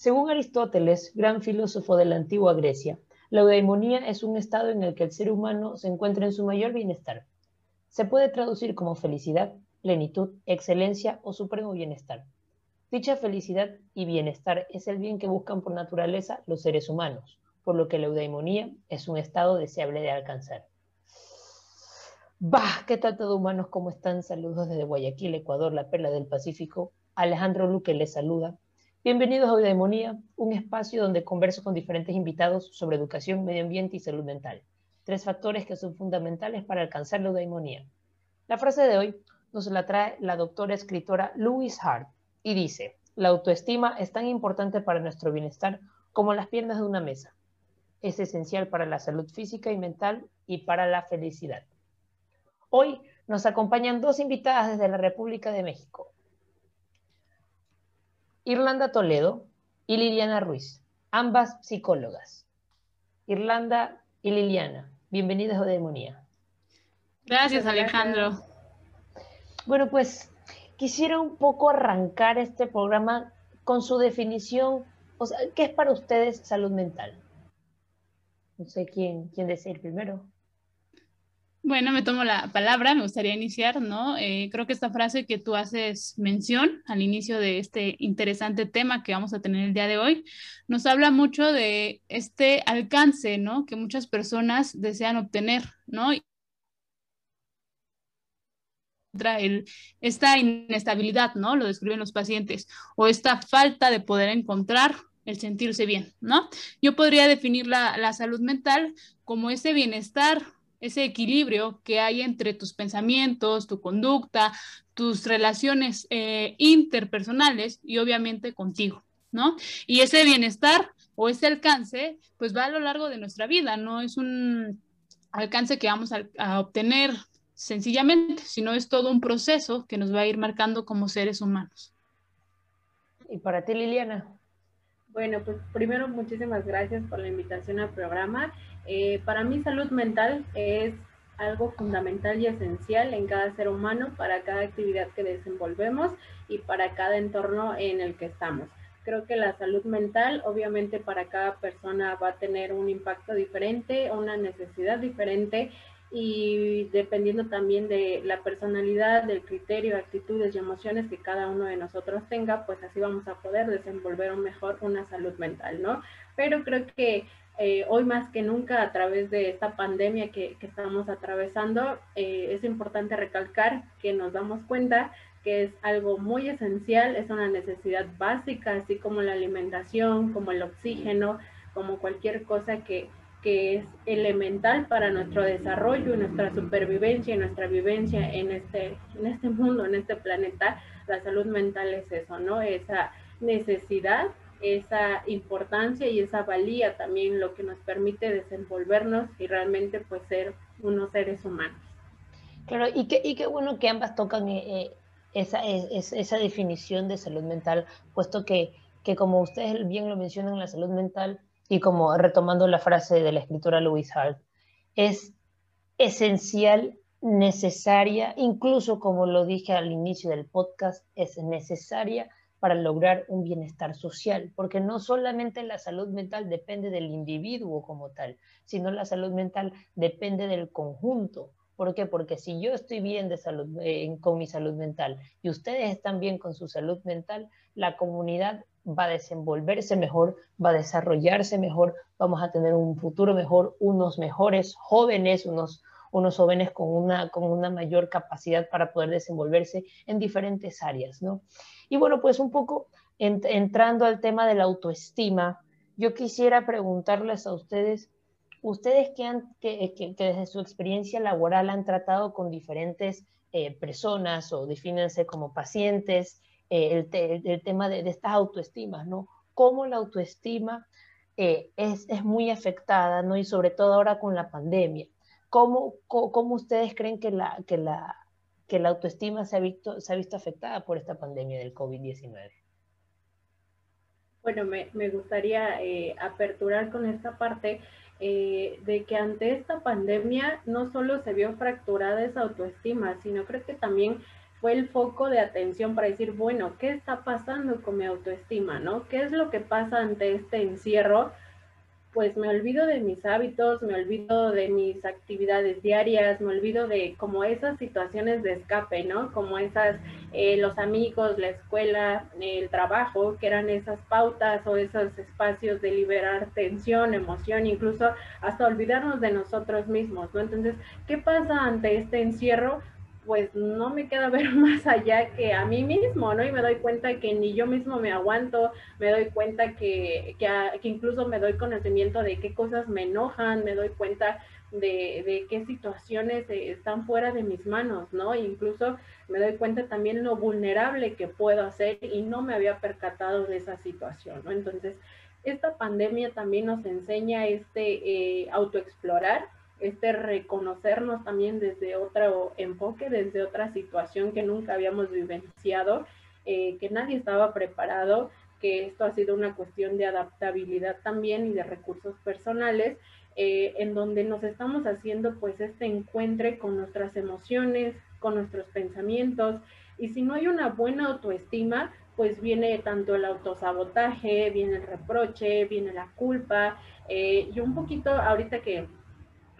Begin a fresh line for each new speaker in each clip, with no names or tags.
Según Aristóteles, gran filósofo de la antigua Grecia, la eudaimonía es un estado en el que el ser humano se encuentra en su mayor bienestar. Se puede traducir como felicidad, plenitud, excelencia o supremo bienestar. Dicha felicidad y bienestar es el bien que buscan por naturaleza los seres humanos, por lo que la eudaimonía es un estado deseable de alcanzar. Bah, ¿qué tal todo humanos? ¿Cómo están? Saludos desde Guayaquil, Ecuador, la perla del Pacífico. Alejandro Luque les saluda. Bienvenidos a Eudaimonía, un espacio donde converso con diferentes invitados sobre educación, medio ambiente y salud mental. Tres factores que son fundamentales para alcanzar la eudaimonía. La frase de hoy nos la trae la doctora escritora Louise Hart y dice, la autoestima es tan importante para nuestro bienestar como las piernas de una mesa. Es esencial para la salud física y mental y para la felicidad. Hoy nos acompañan dos invitadas desde la República de México. Irlanda Toledo y Liliana Ruiz, ambas psicólogas. Irlanda y Liliana, bienvenidas a Demonía.
Gracias, Alejandro.
Bueno, pues quisiera un poco arrancar este programa con su definición, o sea, ¿qué es para ustedes salud mental? No sé quién, quién desea ir primero.
Bueno, me tomo la palabra, me gustaría iniciar, ¿no? Eh, creo que esta frase que tú haces mención al inicio de este interesante tema que vamos a tener el día de hoy, nos habla mucho de este alcance, ¿no? Que muchas personas desean obtener, ¿no? Esta inestabilidad, ¿no? Lo describen los pacientes, o esta falta de poder encontrar el sentirse bien, ¿no? Yo podría definir la, la salud mental como ese bienestar ese equilibrio que hay entre tus pensamientos, tu conducta, tus relaciones eh, interpersonales y obviamente contigo, ¿no? Y ese bienestar o ese alcance, pues va a lo largo de nuestra vida, no es un alcance que vamos a, obtener sencillamente, sino es todo un proceso que nos va a ir marcando como seres humanos.
¿Y para ti, Liliana?
Bueno, pues primero muchísimas gracias por la invitación al programa eh, para mí salud mental es algo fundamental y esencial en cada ser humano, para cada actividad que desenvolvemos y para cada entorno en el que estamos. Creo que la salud mental, obviamente, para cada persona va a tener un impacto diferente, una necesidad diferente y dependiendo también de la personalidad, del criterio, actitudes y emociones que cada uno de nosotros tenga, pues así vamos a poder desenvolver mejor una salud mental, ¿no? Pero creo que eh, hoy más que nunca a través de esta pandemia que, estamos atravesando, eh, es importante recalcar que nos damos cuenta que es algo muy esencial, es una necesidad básica, así como la alimentación, como el oxígeno, como cualquier cosa que, que es elemental para nuestro desarrollo nuestra supervivencia y nuestra vivencia en este, en este mundo, en este planeta. La salud mental es eso, ¿no? Esa necesidad esa importancia y esa valía también lo que nos permite desenvolvernos y realmente pues ser unos seres humanos.
Claro, y qué, y qué bueno que ambas tocan eh, eh, esa, esa definición de salud mental, puesto que, que como ustedes bien lo mencionan, la salud mental, y como retomando la frase de la escritora Louise Hart, es esencial, necesaria, incluso como lo dije al inicio del podcast, es necesaria para lograr un bienestar social, porque no solamente la salud mental depende del individuo como tal, sino la salud mental depende del conjunto. ¿Por qué? Porque si yo estoy bien eh, con mi salud mental y ustedes están bien con su salud mental, la comunidad va a desenvolverse mejor, va a desarrollarse mejor, vamos a tener un futuro mejor, unos mejores jóvenes, unos, unos jóvenes con una, con una mayor capacidad para poder desenvolverse en diferentes áreas, ¿no? Y bueno, pues un poco entrando al tema de la autoestima, yo quisiera preguntarles a ustedes, ustedes que, han, que, desde su experiencia laboral han tratado con diferentes eh, personas o defínense como pacientes, eh, el, tema de, estas autoestimas, ¿no? Cómo la autoestima eh, es, es, muy afectada, ¿no? Y sobre todo ahora con la pandemia. ¿Cómo, cómo, ustedes creen que la, que la, que la autoestima se ha visto, se ha visto afectada por esta pandemia del COVID-19?
Bueno, me, me gustaría eh, aperturar con esta parte eh, de que ante esta pandemia no solo se vio fracturada esa autoestima, sino creo que también fue el foco de atención para decir, bueno, ¿qué está pasando con mi autoestima, no? ¿Qué es lo que pasa ante este encierro? pues me olvido de mis hábitos, me olvido de mis actividades diarias, me olvido de como esas situaciones de escape, ¿no? Como esas, eh, los amigos, la escuela, el trabajo, que eran esas pautas o esos espacios de liberar tensión, emoción, incluso hasta olvidarnos de nosotros mismos, ¿no? Entonces, ¿qué pasa ante este encierro? Pues no me queda ver más allá que a mí mismo, ¿no? Y me doy cuenta que ni yo mismo me aguanto, me doy cuenta que, que, incluso me doy conocimiento de qué cosas me enojan, me doy cuenta de, de, qué situaciones están fuera de mis manos, ¿no? incluso me doy cuenta también lo vulnerable que puedo hacer y no me había percatado de esa situación, ¿no? Entonces, esta pandemia también nos enseña este eh, autoexplorar, este reconocernos también desde otro enfoque, desde otra situación que nunca habíamos vivenciado, eh, que nadie estaba preparado, que esto ha sido una cuestión de adaptabilidad también y de recursos personales, eh, en donde nos estamos haciendo pues este encuentre con nuestras emociones, con nuestros pensamientos, y si no hay una buena autoestima, pues viene tanto el autosabotaje, viene el reproche, viene la culpa, eh, y un poquito ahorita que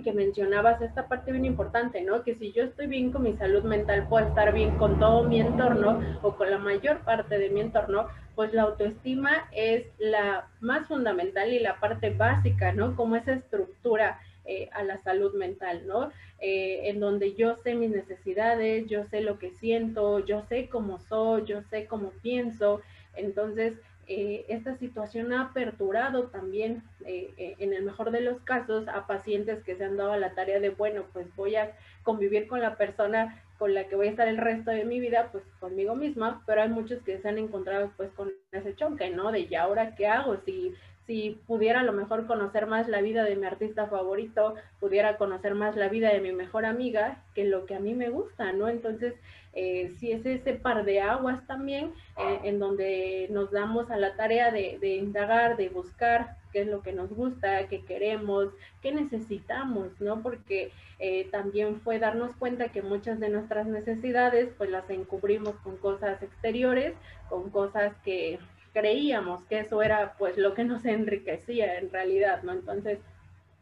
que mencionabas, esta parte bien importante, ¿no? Que si yo estoy bien con mi salud mental, puedo estar bien con todo mi entorno o con la mayor parte de mi entorno, pues la autoestima es la más fundamental y la parte básica, ¿no? Como esa estructura eh, a la salud mental, ¿no? Eh, en donde yo sé mis necesidades, yo sé lo que siento, yo sé cómo soy, yo sé cómo pienso, entonces eh, esta situación ha aperturado también, eh, eh, en el mejor de los casos, a pacientes que se han dado la tarea de, bueno, pues voy a convivir con la persona con la que voy a estar el resto de mi vida, pues conmigo misma, pero hay muchos que se han encontrado pues con ese choque, ¿no? De ya ahora qué hago, si si pudiera a lo mejor conocer más la vida de mi artista favorito, pudiera conocer más la vida de mi mejor amiga que lo que a mí me gusta, ¿no? Entonces, eh, si es ese par de aguas también, eh, en donde nos damos a la tarea de, indagar, de buscar qué es lo que nos gusta, qué queremos, qué necesitamos, ¿no? Porque eh, también fue darnos cuenta que muchas de nuestras necesidades, pues las encubrimos con cosas exteriores, con cosas que creíamos que eso era pues lo que nos enriquecía en realidad, ¿no? Entonces,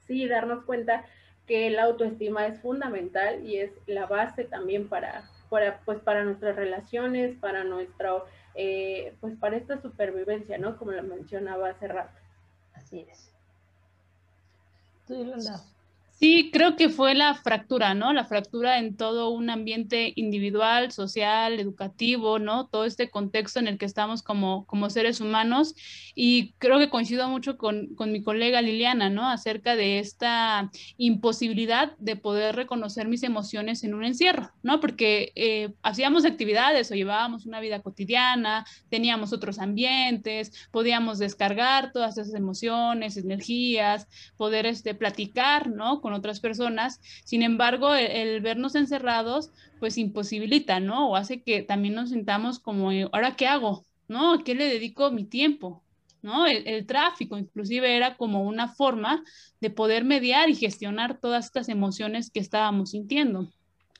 sí, darnos cuenta que la autoestima es fundamental y es la base también para, para pues para nuestras relaciones, para nuestro, eh, pues para esta supervivencia, ¿no? Como lo mencionaba hace rato.
Así es.
Tú, Sí, creo que fue la fractura, ¿no? La fractura en todo un ambiente individual, social, educativo, ¿no? Todo este contexto en el que estamos como, como seres humanos. Y creo que coincido mucho con, con mi colega Liliana, ¿no? Acerca de esta imposibilidad de poder reconocer mis emociones en un encierro, ¿no? Porque eh, hacíamos actividades o llevábamos una vida cotidiana, teníamos otros ambientes, podíamos descargar todas esas emociones, energías, poder este, platicar, ¿no? con otras personas. Sin embargo, el, vernos encerrados, pues imposibilita, ¿no? O hace que también nos sintamos como, eh, ¿ahora qué hago? ¿No? ¿A qué le dedico mi tiempo? ¿no? El, tráfico inclusive era como una forma de poder mediar y gestionar todas estas emociones que estábamos sintiendo.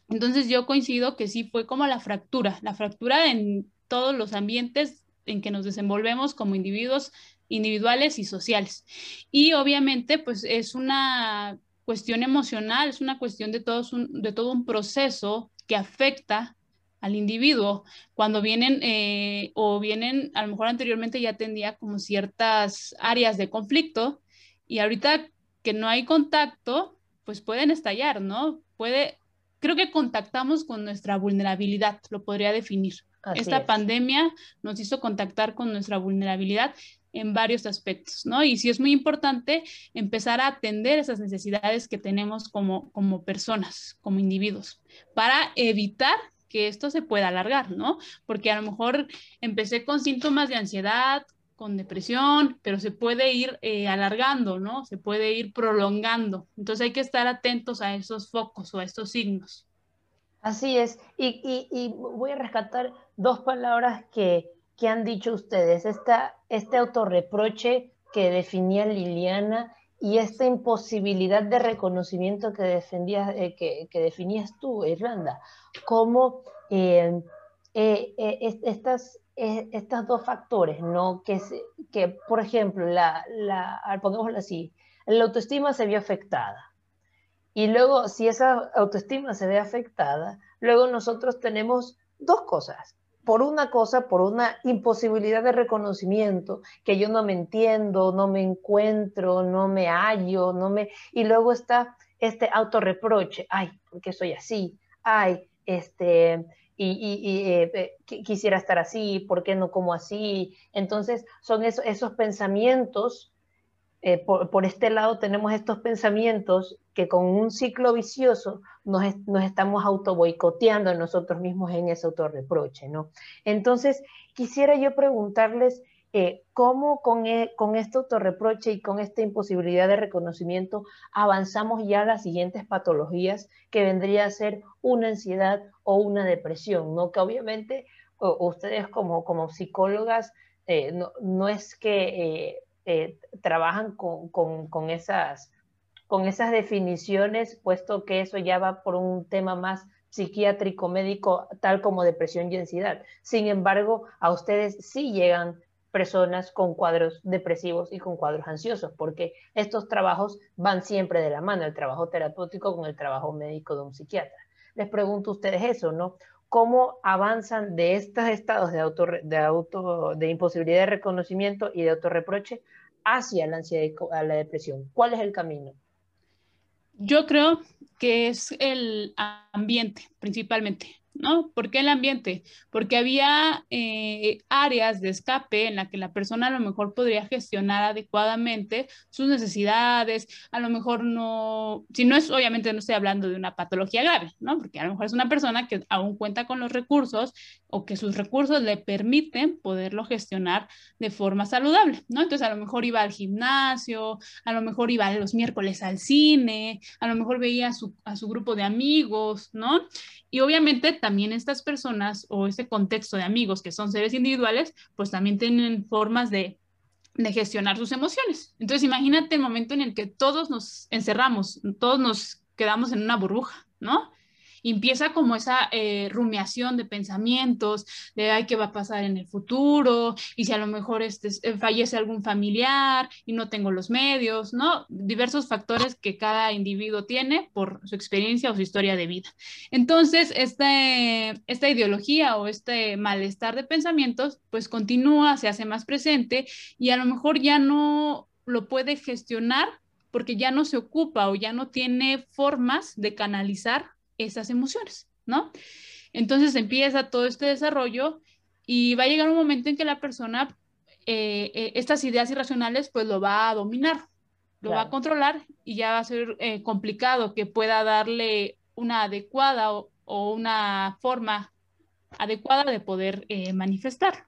Entonces yo coincido que sí fue como la fractura, la fractura en todos los ambientes en que nos desenvolvemos como individuos individuales y sociales. Y obviamente pues es una cuestión emocional, es una cuestión de, todos de todo un proceso que afecta al individuo. Cuando vienen eh, o vienen, a lo mejor anteriormente ya tendría como ciertas áreas de conflicto y ahorita que no hay contacto, pues pueden estallar, ¿no? Puede, creo que contactamos con nuestra vulnerabilidad, lo podría definir. Esta pandemia nos hizo contactar con nuestra vulnerabilidad en varios aspectos, ¿no? Y sí es muy importante empezar a atender esas necesidades que tenemos como, como personas, como individuos, para evitar que esto se pueda alargar, ¿no? Porque a lo mejor empecé con síntomas de ansiedad, con depresión, pero se puede ir eh, alargando, ¿no? Se puede ir prolongando. Entonces hay que estar atentos a esos focos o a estos signos.
Así es. Y, y voy a rescatar dos palabras que, que han dicho ustedes, esta, este autorreproche que definía Liliana y esta imposibilidad de reconocimiento que, defendías, eh, que, definías tú, Irlanda, cómo eh, eh, estas, estos dos factores, ¿no? que, que por ejemplo, la, la, pongámoslo así, la autoestima se vio afectada. Y luego, si esa autoestima se ve afectada, luego nosotros tenemos dos cosas por una cosa, por una imposibilidad de reconocimiento, que yo no me entiendo, no me encuentro, no me hallo, no me... Y luego está este autorreproche, ay, ¿por qué soy así? Ay, este, y, eh, eh, quisiera estar así, ¿por qué no como así? Entonces, son esos pensamientos eh, por, este lado tenemos estos pensamientos que con un ciclo vicioso nos, estamos auto boicoteando nosotros mismos en ese autorreproche, ¿no? Entonces, quisiera yo preguntarles eh, cómo con, e, con este autorreproche y con esta imposibilidad de reconocimiento avanzamos ya a las siguientes patologías que vendría a ser una ansiedad o una depresión, ¿no? Que obviamente ustedes como, como psicólogas eh, no, no, es que eh, trabajan con, esas, con esas definiciones, puesto que eso ya va por un tema más psiquiátrico, médico, tal como depresión y ansiedad. Sin embargo, a ustedes sí llegan personas con cuadros depresivos y con cuadros ansiosos, porque estos trabajos van siempre de la mano, el trabajo terapéutico con el trabajo médico de un psiquiatra. Les pregunto a ustedes eso, ¿no? cómo avanzan de estos estados de, auto, de, auto, de imposibilidad de reconocimiento y de autorreproche hacia la ansiedad y la depresión. ¿Cuál es el camino?
Yo creo que es el ambiente principalmente. ¿No? ¿Por qué el ambiente? Porque había eh, áreas de escape en la que la persona a lo mejor podría gestionar adecuadamente sus necesidades, a lo mejor no, si no es, obviamente no estoy hablando de una patología grave, ¿no? Porque a lo mejor es una persona que aún cuenta con los recursos o que sus recursos le permiten poderlo gestionar de forma saludable, ¿no? Entonces a lo mejor iba al gimnasio, a lo mejor iba los miércoles al cine, a lo mejor veía a su, a su grupo de amigos, ¿no? Y obviamente también estas personas o ese contexto de amigos que son seres individuales, pues también tienen formas de, de gestionar sus emociones. Entonces imagínate el momento en el que todos nos encerramos, todos nos quedamos en una burbuja, ¿no? Empieza como esa eh, rumiación de pensamientos, de, ay, ¿qué va a pasar en el futuro? Y si a lo mejor este, eh, fallece algún familiar y no tengo los medios, ¿no? Diversos factores que cada individuo tiene por su experiencia o su historia de vida. Entonces, este, esta ideología o este malestar de pensamientos, pues continúa, se hace más presente y a lo mejor ya no lo puede gestionar porque ya no se ocupa o ya no tiene formas de canalizar esas emociones, ¿no? Entonces empieza todo este desarrollo y va a llegar un momento en que la persona, eh, eh, estas ideas irracionales, pues lo va a dominar, lo va a controlar y ya va a ser eh, complicado que pueda darle una adecuada o, o una forma adecuada de poder manifestar.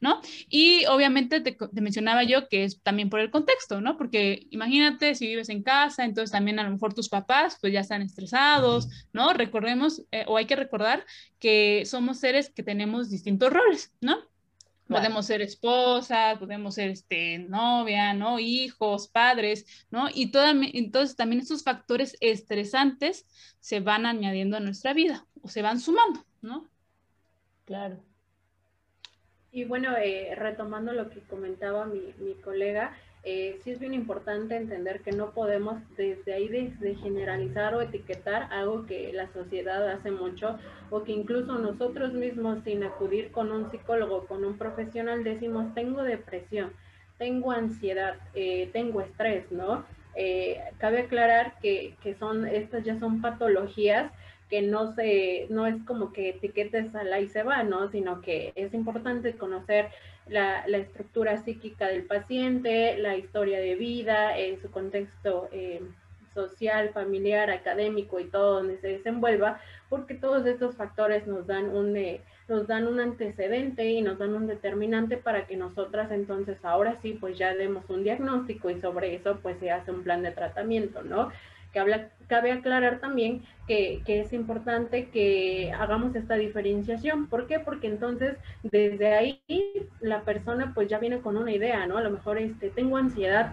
¿No? Y obviamente te, mencionaba yo que es también por el contexto, ¿no? Porque imagínate si vives en casa, entonces también a lo mejor tus papás pues ya están estresados, ¿no? Recordemos, eh, o hay que recordar que somos seres que tenemos distintos roles, ¿no? Podemos ser esposas, podemos ser este, novia, ¿no? Hijos, padres, ¿no? Y toda, entonces también estos factores estresantes se van añadiendo a nuestra vida o se van sumando, ¿no?
Claro.
Y bueno, eh, retomando lo que comentaba mi, mi colega, eh, sí es bien importante entender que no podemos desde ahí desde generalizar o etiquetar algo que la sociedad hace mucho o que incluso nosotros mismos sin acudir con un psicólogo, con un profesional, decimos tengo depresión, tengo ansiedad, eh, tengo estrés, ¿no? Eh, cabe aclarar que, que son, estas ya son patologías que no se, no es como que etiquetes a la y se va, ¿no? Sino que es importante conocer la, la estructura psíquica del paciente, la historia de vida, eh, su contexto eh, social, familiar, académico y todo donde se desenvuelva, porque todos estos factores nos dan un, eh, nos dan un antecedente y nos dan un determinante para que nosotras entonces ahora sí pues ya demos un diagnóstico y sobre eso pues se hace un plan de tratamiento, ¿no? cabe aclarar también que, es importante que hagamos esta diferenciación. ¿Por qué? Porque entonces desde ahí la persona pues ya viene con una idea, ¿no? A lo mejor este, tengo ansiedad,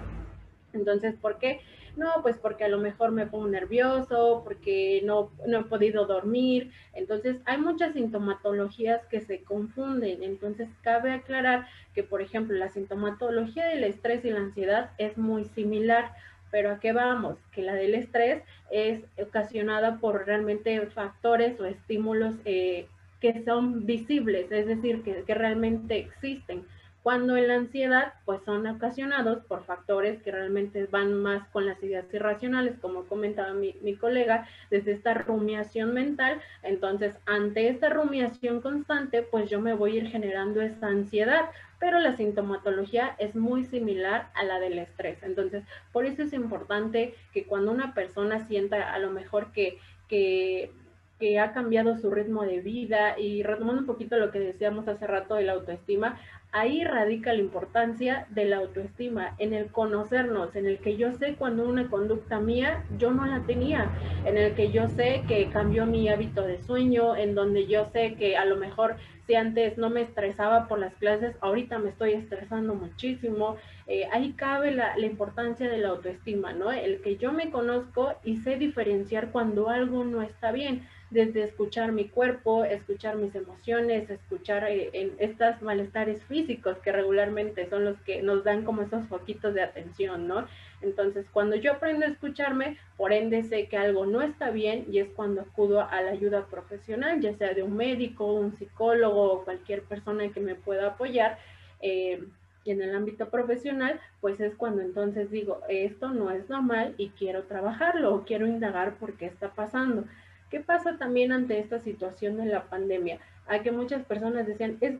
Entonces, ¿por qué? No, pues porque a lo mejor me pongo nervioso, porque no, no he podido dormir. Entonces, hay muchas sintomatologías que se confunden. Entonces, cabe aclarar que, por ejemplo, la sintomatología del estrés y la ansiedad es muy similar. Pero ¿a qué vamos? Que la del estrés es ocasionada por realmente factores o estímulos eh, que son visibles, es decir, que, que realmente existen cuando en la ansiedad pues son ocasionados por factores que realmente van más con las ideas irracionales, como comentaba mi, mi, colega, desde esta rumiación mental. Entonces, ante esta rumiación constante, pues yo me voy a ir generando esa ansiedad, pero la sintomatología es muy similar a la del estrés. Entonces, por eso es importante que cuando una persona sienta a lo mejor que, que que ha cambiado su ritmo de vida y retomando un poquito lo que decíamos hace rato de la autoestima, ahí radica la importancia de la autoestima, en el conocernos, en el que yo sé cuando una conducta mía yo no la tenía, en el que yo sé que cambió mi hábito de sueño, en donde yo sé que a lo mejor si antes no me estresaba por las clases, ahorita me estoy estresando muchísimo. Eh, ahí cabe la, la importancia de la autoestima, ¿no? El que yo me conozco y sé diferenciar cuando algo no está bien desde escuchar mi cuerpo, escuchar mis emociones, escuchar eh, en estos malestares físicos que regularmente son los que nos dan como esos foquitos de atención, ¿no? Entonces, cuando yo aprendo a escucharme, por ende sé que algo no está bien y es cuando acudo a la ayuda profesional, ya sea de un médico, un psicólogo o cualquier persona que me pueda apoyar. Eh, y en el ámbito profesional, pues es cuando entonces digo, esto no es normal y quiero trabajarlo o quiero indagar por qué está pasando. ¿Qué pasa también ante esta situación de la pandemia? A que muchas personas decían, es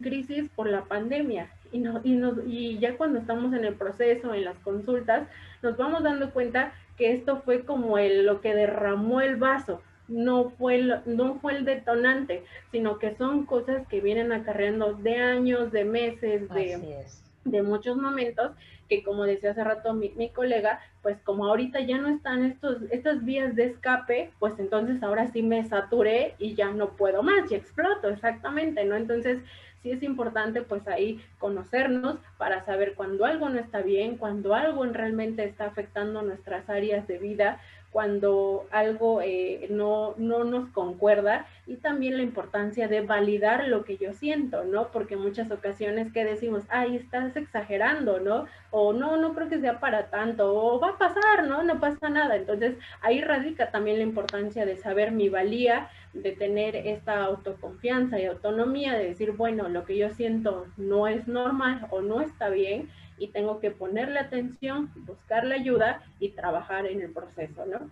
crisis por la pandemia. Y, no, y, y ya cuando estamos en el proceso, en las consultas, nos vamos dando cuenta que esto fue como el, lo que derramó el vaso, no fue, el, no fue el detonante, sino que son cosas que vienen acarreando de años, de meses, de, de muchos momentos que como decía hace rato mi, mi, colega, pues como ahorita ya no están estos, estas vías de escape, pues entonces ahora sí me saturé y ya no puedo más y exploto, exactamente, ¿no? Entonces sí es importante pues ahí conocernos para saber cuando algo no está bien, cuando algo realmente está afectando nuestras áreas de vida, cuando algo eh, no, no nos concuerda y también la importancia de validar lo que yo siento, ¿no? Porque muchas ocasiones que decimos, ay, estás exagerando, ¿no? O no, no creo que sea para tanto, o va a pasar, ¿no? No pasa nada. Entonces ahí radica también la importancia de saber mi valía, de tener esta autoconfianza y autonomía, de decir, bueno, lo que yo siento no es normal o no está bien y tengo que ponerle atención, buscar la ayuda y trabajar en el proceso, ¿no?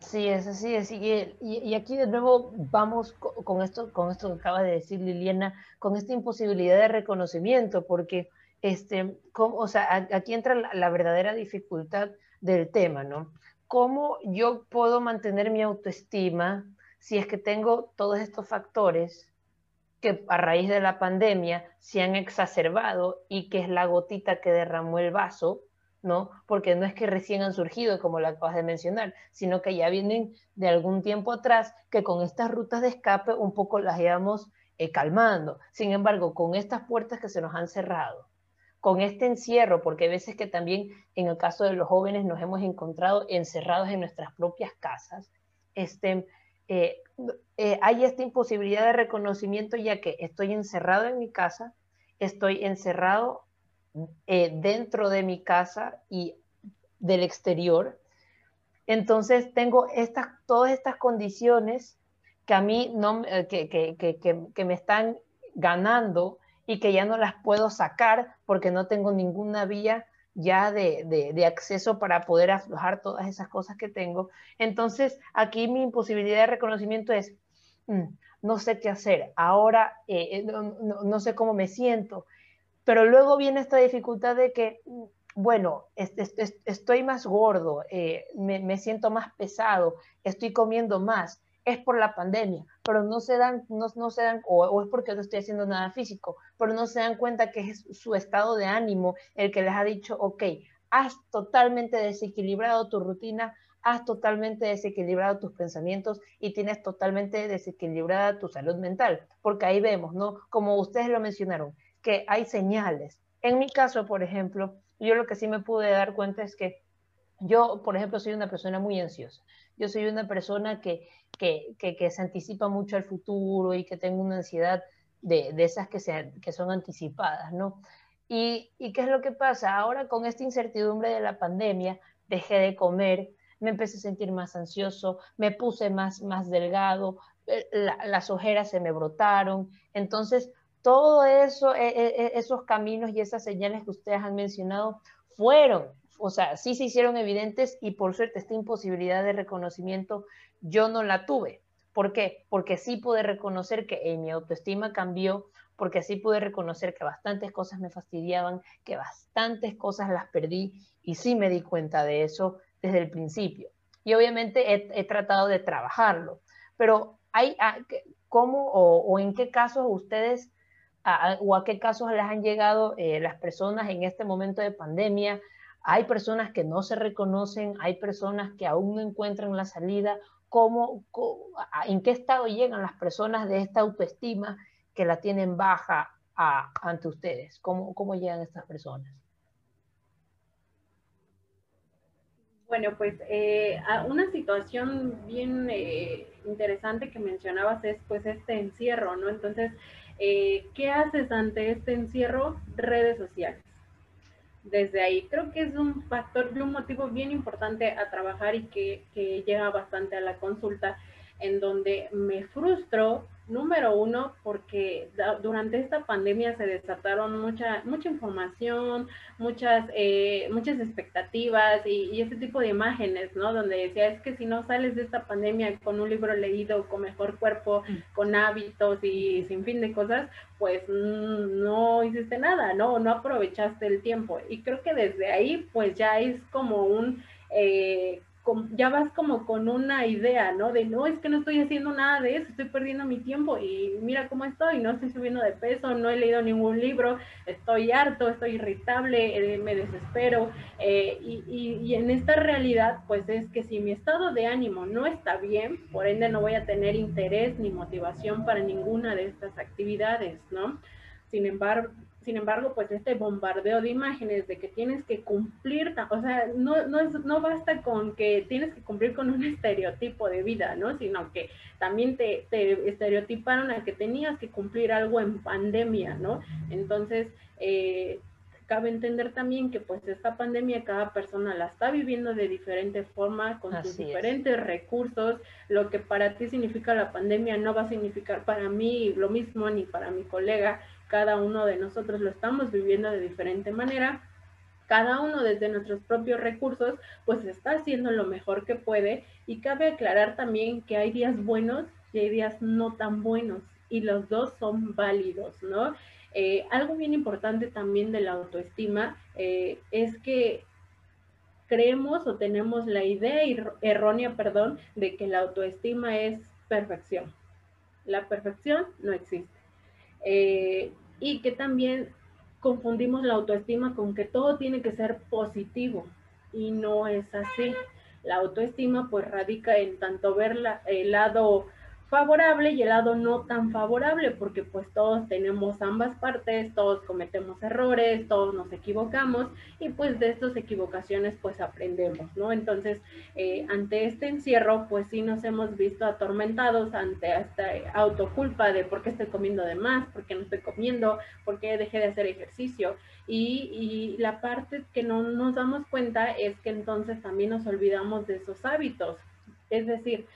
Sí, es así, es, y, y, aquí de nuevo vamos con esto, con esto que acaba de decir Liliana, con esta imposibilidad de reconocimiento, porque este, o sea, aquí entra la, la verdadera dificultad del tema, ¿no? ¿Cómo yo puedo mantener mi autoestima si es que tengo todos estos factores que a raíz de la pandemia se han exacerbado y que es la gotita que derramó el vaso, ¿no? Porque no es que recién han surgido, como lo acabas de mencionar, sino que ya vienen de algún tiempo atrás, que con estas rutas de escape un poco las llevamos eh, calmando. Sin embargo, con estas puertas que se nos han cerrado, con este encierro, porque hay veces que también en el caso de los jóvenes nos hemos encontrado encerrados en nuestras propias casas, este, eh, eh, hay esta imposibilidad de reconocimiento ya que estoy encerrado en mi casa, estoy encerrado eh, dentro de mi casa y del exterior. Entonces tengo estas, todas estas condiciones que a mí no, que, que, que, que me están ganando y que ya no las puedo sacar porque no tengo ninguna vía ya de, acceso para poder aflojar todas esas cosas que tengo. Entonces, aquí mi imposibilidad de reconocimiento es, mm, no sé qué hacer, ahora eh, eh, no, sé cómo me siento, pero luego viene esta dificultad de que, mm, bueno, estoy más gordo, eh, me siento más pesado, estoy comiendo más, es por la pandemia, pero no se dan, no, no se dan o, es porque no estoy haciendo nada físico, pero no se dan cuenta que es su estado de ánimo el que les ha dicho, ok, has totalmente desequilibrado tu rutina, has totalmente desequilibrado tus pensamientos y tienes totalmente desequilibrada tu salud mental, porque ahí vemos, ¿no? Como ustedes lo mencionaron, que hay señales. En mi caso, por ejemplo, yo lo que sí me pude dar cuenta es que yo, por ejemplo, soy una persona muy ansiosa. Yo soy una persona que, que, que, se anticipa mucho al futuro y que tengo una ansiedad de, de esas que, se, que son anticipadas, ¿no? Y, ¿Y qué es lo que pasa? Ahora con esta incertidumbre de la pandemia, dejé de comer, me empecé a sentir más ansioso, me puse más, más delgado, eh, las ojeras se me brotaron. Entonces, todo eso, e, e, e, esos caminos y esas señales que ustedes han mencionado fueron, o sea, sí se hicieron evidentes y por suerte esta imposibilidad de reconocimiento yo no la tuve. ¿Por qué? Porque sí pude reconocer que mi autoestima cambió, porque sí pude reconocer que bastantes cosas me fastidiaban, que bastantes cosas las perdí y sí me di cuenta de eso desde el principio. Y obviamente he, tratado de trabajarlo, pero hay, ah, ¿cómo o en qué casos ustedes o a qué casos les han llegado eh, las personas en este momento de pandemia. Hay personas que no se reconocen, hay personas que aún no encuentran la salida. ¿Cómo, ¿En qué estado llegan las personas de esta autoestima que la tienen baja ante ustedes? ¿Cómo, ¿Cómo llegan estas personas?
Bueno, pues eh, una situación bien eh, interesante que mencionabas es pues este encierro, ¿no? Entonces, eh, ¿Qué haces ante este encierro? Redes sociales. Desde ahí. Creo que es un factor y un motivo bien importante a trabajar y que, que llega bastante a la consulta, en donde me frustro Número uno, porque durante esta pandemia se desataron mucha, mucha información, muchas, eh, muchas expectativas y, y, ese tipo de imágenes, ¿no? Donde decía, es que si no sales de esta pandemia con un libro leído, con mejor cuerpo, mm. con hábitos y sin fin de cosas, pues mm, no hiciste nada, ¿no? No aprovechaste el tiempo. Y creo que desde ahí, pues ya es como un... Eh, ya vas como con una idea, ¿no? De no, es que no estoy haciendo nada de eso, estoy perdiendo mi tiempo y mira cómo estoy, no estoy subiendo de peso, no he leído ningún libro, estoy harto, estoy irritable, eh, me desespero. Eh, y, y, en esta realidad, pues es que si mi estado de ánimo no está bien, por ende no voy a tener interés ni motivación para ninguna de estas actividades, ¿no? Sin embargo, sin embargo, pues este bombardeo de imágenes de que tienes que cumplir, o sea, no, no, no basta con que tienes que cumplir con un estereotipo de vida, ¿no? Sino que también te, te estereotiparon a que tenías que cumplir algo en pandemia, ¿no? Entonces, eh, cabe entender también que pues esta pandemia cada persona la está viviendo de diferente forma, con sus diferentes recursos. Lo que para ti significa la pandemia no va a significar para mí lo mismo ni para mi colega cada uno de nosotros lo estamos viviendo de diferente manera. Cada uno desde nuestros propios recursos, pues está haciendo lo mejor que puede y cabe aclarar también que hay días buenos y hay días no tan buenos y los dos son válidos, ¿no? Eh, algo bien importante también de la autoestima eh, es que creemos o tenemos la idea errónea, perdón, de que la autoestima es perfección. La perfección no existe. Eh, y que también confundimos la autoestima con que todo tiene que ser positivo y no es así. La autoestima pues radica en tanto ver el lado favorable y el lado no tan favorable, porque pues todos tenemos ambas partes, todos cometemos errores, todos nos equivocamos y pues de estas equivocaciones pues aprendemos, ¿no? Entonces, eh, ante este encierro pues sí nos hemos visto atormentados ante esta autoculpa de por qué estoy comiendo de más, por qué no estoy comiendo, por qué dejé de hacer ejercicio. Y, y la parte que no nos damos cuenta es que entonces también nos olvidamos de esos hábitos. Es decir,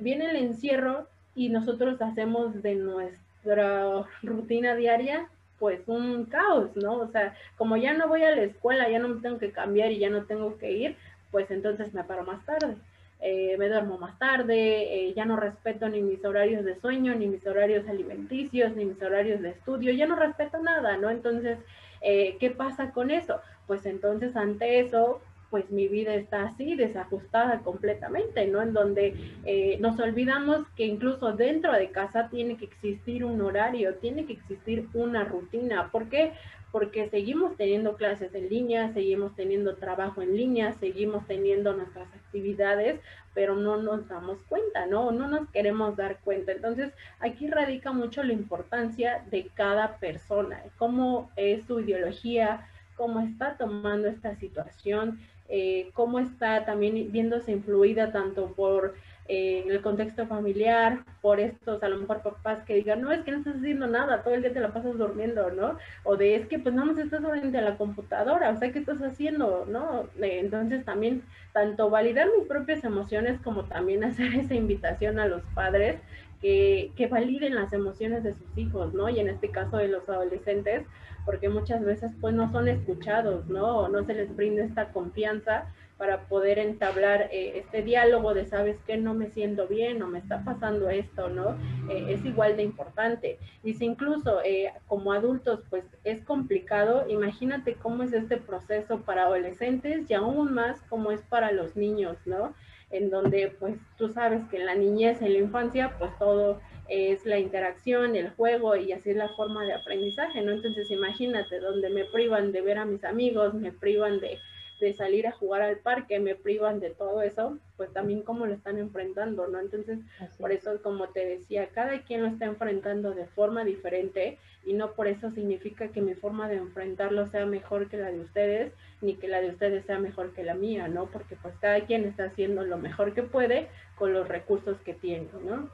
viene el encierro y nosotros hacemos de nuestra rutina diaria pues un caos, ¿no? O sea, como ya no voy a la escuela, ya no me tengo que cambiar y ya no tengo que ir, pues entonces me paro más tarde. Eh, me duermo más tarde, eh, ya no respeto ni mis horarios de sueño, ni mis horarios alimenticios, ni mis horarios de estudio, ya no respeto nada, ¿no? Entonces, eh, ¿qué pasa con eso? Pues entonces ante eso, pues mi vida está así, desajustada completamente, ¿no? En donde eh, nos olvidamos que incluso dentro de casa tiene que existir un horario, tiene que existir una rutina. ¿Por qué? Porque seguimos teniendo clases en línea, seguimos teniendo trabajo en línea, seguimos teniendo nuestras actividades, pero no nos damos cuenta, ¿no? No nos queremos dar cuenta. Entonces, aquí radica mucho la importancia de cada persona, cómo es su ideología, cómo está tomando esta situación, eh, cómo está también viéndose influida tanto por eh, el contexto familiar, por estos a lo mejor papás que digan, no, es que no estás haciendo nada, todo el día te la pasas durmiendo, ¿no? O de, es que pues no más estás frente a la computadora, o sea, ¿qué estás haciendo, no? entonces también, tanto validar mis propias emociones como también hacer esa invitación a los padres que, validen las emociones de sus hijos, ¿no? Y en este caso de los adolescentes, porque muchas veces pues no son escuchados, ¿no? No se les brinda esta confianza para poder entablar eh, este diálogo de, sabes que no me siento bien o me está pasando esto, ¿no? Eh, es igual de importante. Y si incluso eh, como adultos, pues es complicado, imagínate cómo es este proceso para adolescentes y aún más cómo es para los niños, ¿no? En donde, pues tú sabes que en la niñez, en la infancia, pues todo es la interacción, el juego y así es la forma de aprendizaje, ¿no? Entonces imagínate, donde me privan de ver a mis amigos, me privan de de salir a jugar al parque, me privan de todo eso, pues también cómo lo están enfrentando, ¿no? Entonces, por eso, como te decía, cada quien lo está enfrentando de forma diferente y no por eso significa que mi forma de enfrentarlo sea mejor que la de ustedes, ni que la de ustedes sea mejor que la mía, ¿no? Porque pues cada quien está haciendo lo mejor que puede con los recursos que tiene, ¿no?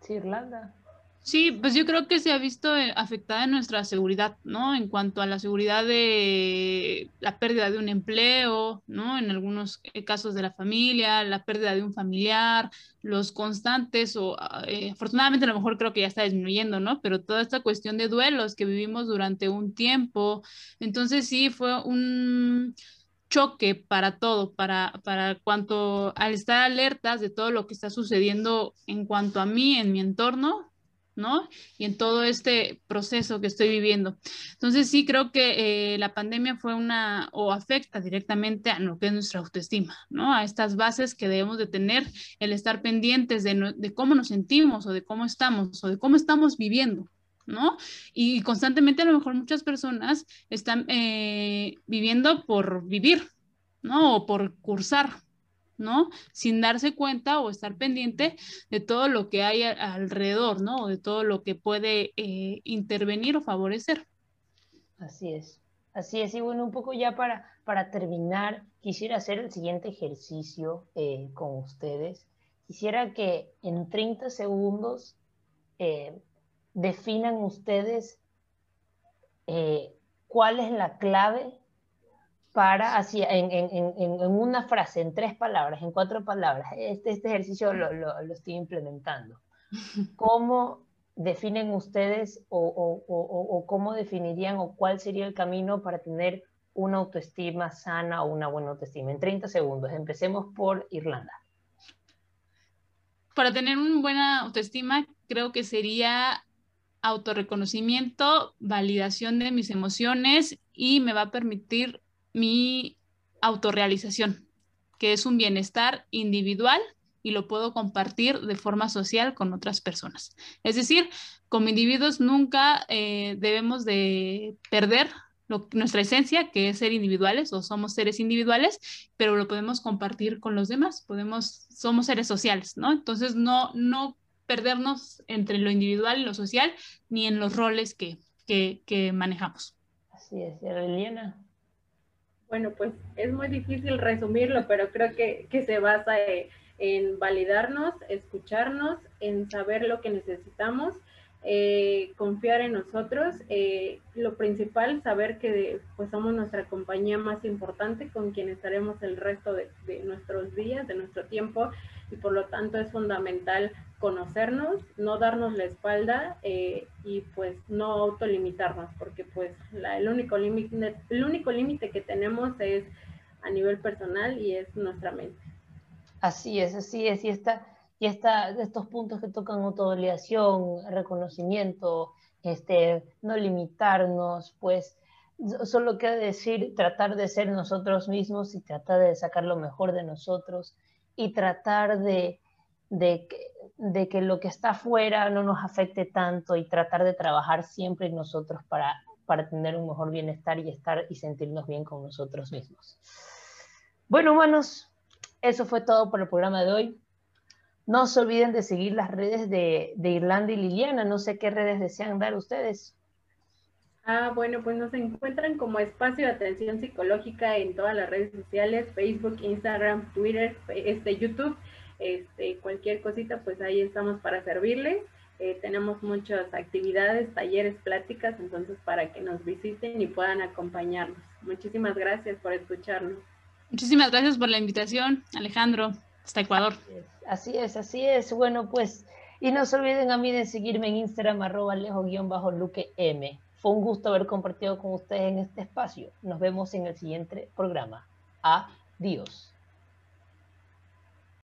Sí, Irlanda.
Sí, pues yo creo que se ha visto eh, afectada nuestra seguridad, ¿no? En cuanto a la seguridad de la pérdida de un empleo, ¿no? En algunos eh, casos de la familia, la pérdida de un familiar, los constantes, o ah, eh, afortunadamente a lo mejor creo que ya está disminuyendo, ¿no? Pero toda esta cuestión de duelos que vivimos durante un tiempo, entonces sí fue un choque para todo, para, para cuanto al estar alertas de todo lo que está sucediendo en cuanto a mí, en mi entorno, ¿no? Y en todo este proceso que estoy viviendo. Entonces sí creo que eh, la pandemia fue una o afecta directamente a lo que es nuestra autoestima, ¿no? A estas bases que debemos de tener, el estar pendientes de, cómo nos sentimos o de cómo estamos o de cómo estamos viviendo. ¿no? Y constantemente a lo mejor muchas personas están eh, viviendo por vivir, ¿no? O por cursar, ¿no? Sin darse cuenta o estar pendiente de todo lo que hay alrededor, ¿no? De todo lo que puede eh, intervenir o favorecer.
Así es, así es. Y bueno, un poco ya para, para terminar, quisiera hacer el siguiente ejercicio eh, con ustedes. Quisiera que en 30 segundos eh, definan ustedes cuál es la clave para, así, en, en, en, una frase, en tres palabras, en cuatro palabras. Este, este ejercicio lo, lo, lo estoy implementando. ¿Cómo definen ustedes o, o, o, o, cómo definirían o cuál sería el camino para tener una autoestima sana o una buena autoestima? En 30 segundos. Empecemos por Irlanda.
Para tener una buena autoestima, creo que sería autorreconocimiento, validación de mis emociones y me va a permitir mi autorrealización, que es un bienestar individual y lo puedo compartir de forma social con otras personas. Es decir, como individuos nunca eh, debemos de perder nuestra esencia, que es ser individuales o somos seres individuales, pero lo podemos compartir con los demás, podemos, somos seres sociales, ¿no? Entonces, no, no perdernos entre lo individual y lo social, ni en los roles que, que, que manejamos.
Así es, Eliana.
Bueno, pues es muy difícil resumirlo, pero creo que, se basa eh, en, validarnos, escucharnos, en saber lo que necesitamos, eh, confiar en nosotros. Eh, lo principal, saber que pues somos nuestra compañía más importante con quien estaremos el resto de nuestros días, de nuestro tiempo, y por lo tanto es fundamental conocernos, no darnos la espalda eh, y pues no autolimitarnos, porque pues el único límite el único límite que tenemos es a nivel personal y es nuestra mente.
Así es, así es, y está y está estos puntos que tocan autovalidación, reconocimiento, este, no limitarnos, pues solo queda decir tratar de ser nosotros mismos y tratar de sacar lo mejor de nosotros y tratar de, de que de que lo que está afuera no nos afecte tanto y tratar de trabajar siempre nosotros para, para tener un mejor bienestar y estar y sentirnos bien con nosotros mismos. Bueno, humanos, eso fue todo por el programa de hoy. No se olviden de seguir las redes de, de Irlanda y Liliana. No sé qué redes desean dar ustedes.
Ah, bueno, pues nos encuentran como espacio de atención psicológica en todas las redes sociales, Facebook, Instagram, Twitter, este, YouTube, este, cualquier cosita, pues ahí estamos para servirles. Eh, tenemos muchas actividades, talleres, pláticas, entonces para que nos visiten y puedan acompañarnos. Muchísimas gracias por escucharnos.
Muchísimas gracias por la invitación, Alejandro, hasta Ecuador.
Así es, así es. Bueno, pues, y no se olviden a mí de seguirme en Instagram, arroba luque m. Fue un gusto haber compartido con ustedes en este espacio. Nos vemos en el siguiente programa. Adiós.